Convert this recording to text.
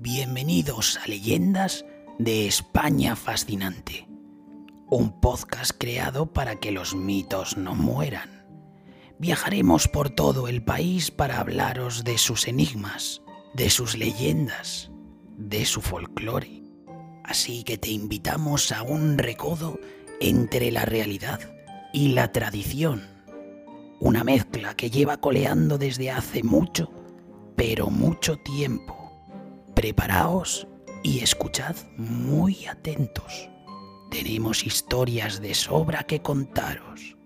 Bienvenidos a Leyendas de España Fascinante, un podcast creado para que los mitos no mueran. Viajaremos por todo el país para hablaros de sus enigmas, de sus leyendas, de su folclore. Así que te invitamos a un recodo entre la realidad y la tradición. Una mezcla que lleva coleando desde hace mucho, pero mucho tiempo. Preparaos y escuchad muy atentos. Tenemos historias de sobra que contaros.